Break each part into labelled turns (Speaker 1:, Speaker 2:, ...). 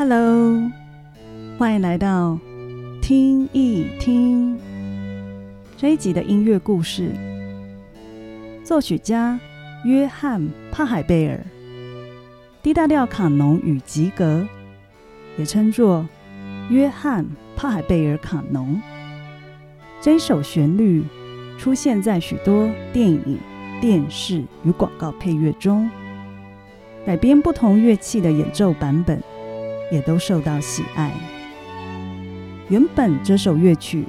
Speaker 1: Hello，欢迎来到听一听这一集的音乐故事。作曲家约翰·帕海贝尔，《D 大调卡农与吉格》，也称作约翰·帕海贝尔卡农。这一首旋律出现在许多电影、电视与广告配乐中，改编不同乐器的演奏版本。也都受到喜爱。原本这首乐曲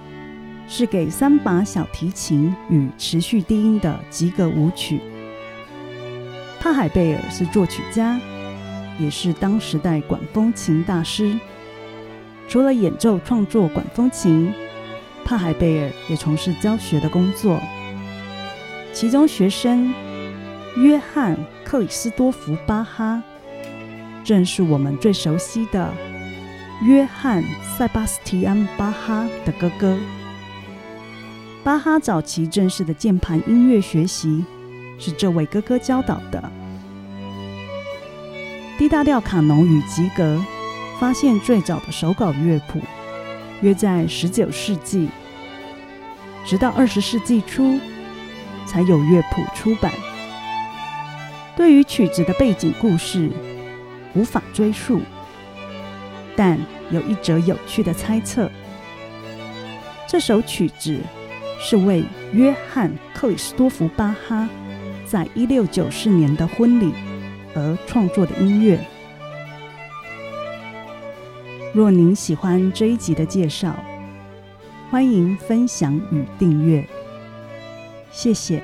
Speaker 1: 是给三把小提琴与持续低音的及格舞曲。帕海贝尔是作曲家，也是当时代管风琴大师。除了演奏创作管风琴，帕海贝尔也从事教学的工作。其中学生约翰克里斯多福巴哈。正是我们最熟悉的约翰·塞巴斯蒂安·巴哈的哥哥。巴哈早期正式的键盘音乐学习是这位哥哥教导的。D 大调卡农与吉格发现最早的手稿乐谱约在十九世纪，直到二十世纪初才有乐谱出版。对于曲子的背景故事。无法追溯，但有一则有趣的猜测：这首曲子是为约翰·克里斯多夫·巴哈在一六九四年的婚礼而创作的音乐。若您喜欢这一集的介绍，欢迎分享与订阅，谢谢。